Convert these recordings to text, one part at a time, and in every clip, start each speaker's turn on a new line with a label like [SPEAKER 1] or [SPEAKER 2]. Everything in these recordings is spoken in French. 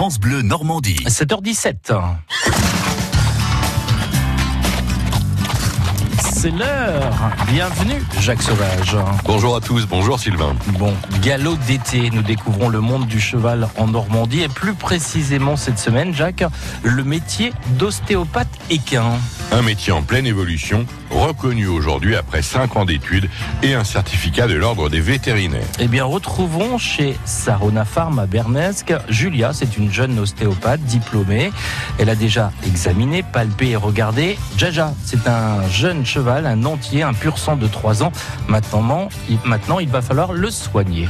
[SPEAKER 1] France Bleu Normandie.
[SPEAKER 2] 7h17. C'est l'heure. Bienvenue, Jacques Sauvage.
[SPEAKER 3] Bonjour à tous, bonjour Sylvain.
[SPEAKER 2] Bon, galop d'été, nous découvrons le monde du cheval en Normandie et plus précisément cette semaine, Jacques, le métier d'ostéopathe équin.
[SPEAKER 3] Un métier en pleine évolution, reconnu aujourd'hui après 5 ans d'études et un certificat de l'ordre des vétérinaires.
[SPEAKER 2] Eh bien, retrouvons chez Sarona Farm à Bernesque, Julia, c'est une jeune ostéopathe diplômée. Elle a déjà examiné, palpé et regardé. Jaja, c'est un jeune cheval, un entier, un pur sang de 3 ans. Maintenant, il, maintenant, il va falloir le soigner.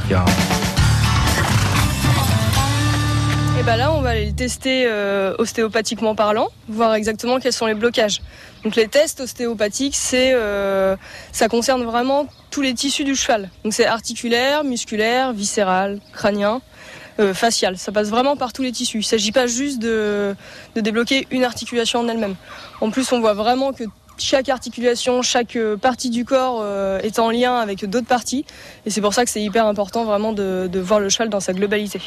[SPEAKER 4] Et ben là, on va aller le tester euh, ostéopathiquement parlant, voir exactement quels sont les blocages. Donc les tests ostéopathiques, euh, ça concerne vraiment tous les tissus du cheval. Donc c'est articulaire, musculaire, viscéral, crânien, euh, facial. Ça passe vraiment par tous les tissus. Il ne s'agit pas juste de, débloquer une articulation en elle-même. En plus, on voit vraiment que chaque articulation, chaque partie du corps est en lien avec d'autres parties. Et c'est pour ça que c'est hyper important vraiment de voir le cheval dans sa globalité.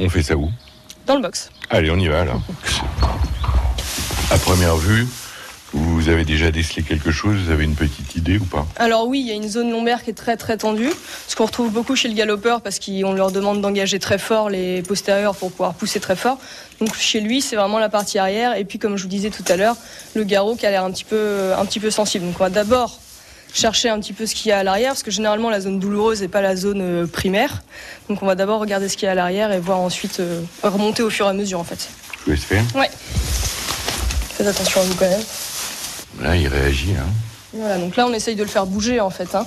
[SPEAKER 3] On fait ça où?
[SPEAKER 4] Dans le box.
[SPEAKER 3] Allez, on y va alors. À première vue, vous avez déjà décelé quelque chose Vous avez une petite idée ou pas?
[SPEAKER 4] Alors oui, il y a une zone lombaire qui est très très tendue, ce qu'on retrouve beaucoup chez le galopeur parce qu'on leur demande d'engager très fort les postérieurs pour pouvoir pousser très fort. Donc chez lui, c'est vraiment la partie arrière et puis comme je vous disais tout à l'heure, le garrot qui a l'air un petit peu un petit peu sensible. Donc on va d'abord chercher un petit peu ce qu'il y a à l'arrière parce que généralement la zone douloureuse n'est pas la zone euh, primaire. Donc on va d'abord regarder ce qu'il y a à l'arrière et voir ensuite euh, remonter au fur et à mesure en fait.
[SPEAKER 3] Je vous laisse faire
[SPEAKER 4] Ouais. Faites attention à vous quand même.
[SPEAKER 3] Là, il réagit. Hein.
[SPEAKER 4] Voilà, donc là on essaye de le faire bouger en fait. hein.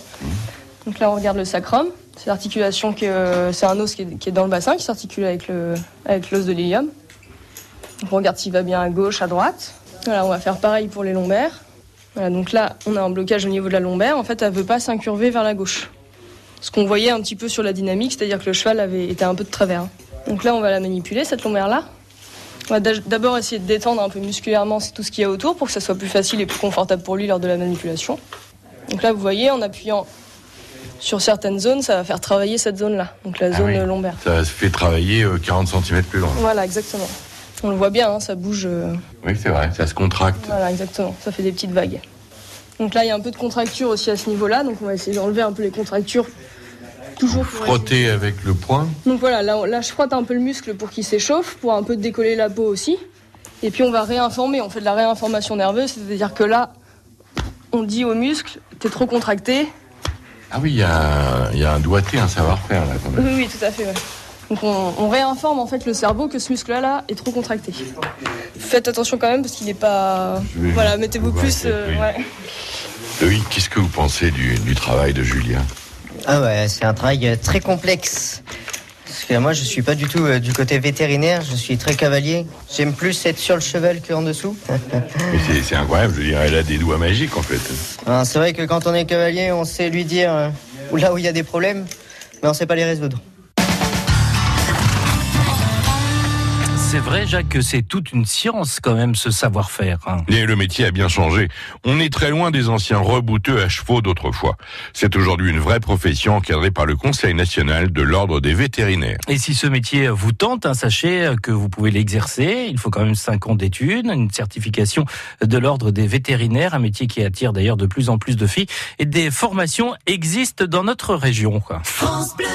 [SPEAKER 4] Donc là on regarde le sacrum, c'est l'articulation que euh, c'est un os qui est, qui est dans le bassin qui s'articule avec le avec l'os de l'ilium. Donc on regarde s'il va bien à gauche, à droite. Voilà, on va faire pareil pour les lombaires. Voilà, donc là on a un blocage au niveau de la lombaire. En fait, elle veut pas s'incurver vers la gauche. Ce qu'on voyait un petit peu sur la dynamique, c'est-à-dire que le cheval avait été un peu de travers. hein. Donc là on va la manipuler cette lombaire là. On va d'a- d'abord essayer de détendre un peu musculairement tout ce qu'il y a autour pour que ça soit plus facile et plus confortable pour lui lors de la manipulation. Donc là, vous voyez, en appuyant sur certaines zones, ça va faire travailler cette zone-là, donc la
[SPEAKER 3] Ah
[SPEAKER 4] zone
[SPEAKER 3] oui.
[SPEAKER 4] euh, lombaire.
[SPEAKER 3] Ça se fait travailler euh, 40 cm plus loin.
[SPEAKER 4] Voilà, exactement. On le voit bien, hein, ça bouge. euh,
[SPEAKER 3] Oui, c'est vrai, ça se contracte.
[SPEAKER 4] Voilà, exactement. Ça fait des petites vagues. Donc là, il y a un peu de contracture aussi à ce niveau-là, donc on va essayer d'enlever un peu les contractures. Toujours pour
[SPEAKER 3] Frotter avec le poing.
[SPEAKER 4] Donc voilà, là, on- là, je frotte un peu le muscle pour qu'il s'échauffe, pour un peu décoller la peau aussi. Et puis on va réinformer, on fait de la réinformation nerveuse, c'est-à-dire que là, on dit au muscle, t'es trop contracté.
[SPEAKER 3] Ah oui, il y, a un- il y a un doigté, un savoir-faire là quand même.
[SPEAKER 4] Oui, oui, tout à fait. ouais. Donc on, on réinforme en fait le cerveau que ce muscle-là là, est trop contracté. Faites attention quand même parce qu'il n'est pas. Voilà, mettez-vous plus. euh,
[SPEAKER 3] oui.
[SPEAKER 4] ouais.
[SPEAKER 3] Loïc, qu'est-ce que vous pensez du, du travail de Julien?
[SPEAKER 5] Ah ouais, c'est un travail euh, très complexe. Parce que moi, je suis pas du tout euh, du côté vétérinaire, je suis très cavalier. J'aime plus être sur le cheval qu'en dessous.
[SPEAKER 3] Mais c'est- incroyable, je veux dire, elle a des doigts magiques en fait.
[SPEAKER 5] Alors, c'est vrai que quand on est cavalier, on sait lui dire euh, où là où il y a des problèmes, mais on sait pas les résoudre.
[SPEAKER 2] C'est vrai, Jacques, que c'est toute une science quand même ce savoir-faire. hein.
[SPEAKER 3] Et le métier a bien changé. On est très loin des anciens rebouteux à chevaux d'autrefois. C'est aujourd'hui une vraie profession encadrée par le Conseil national de l'ordre des vétérinaires.
[SPEAKER 2] Et si ce métier vous tente, hein, sachez que vous pouvez l'exercer. Il faut quand même 5 ans d'études, une certification de l'ordre des vétérinaires, un métier qui attire d'ailleurs de plus en plus de filles. Et des formations existent dans notre région. quoi.
[SPEAKER 6] France Bleu.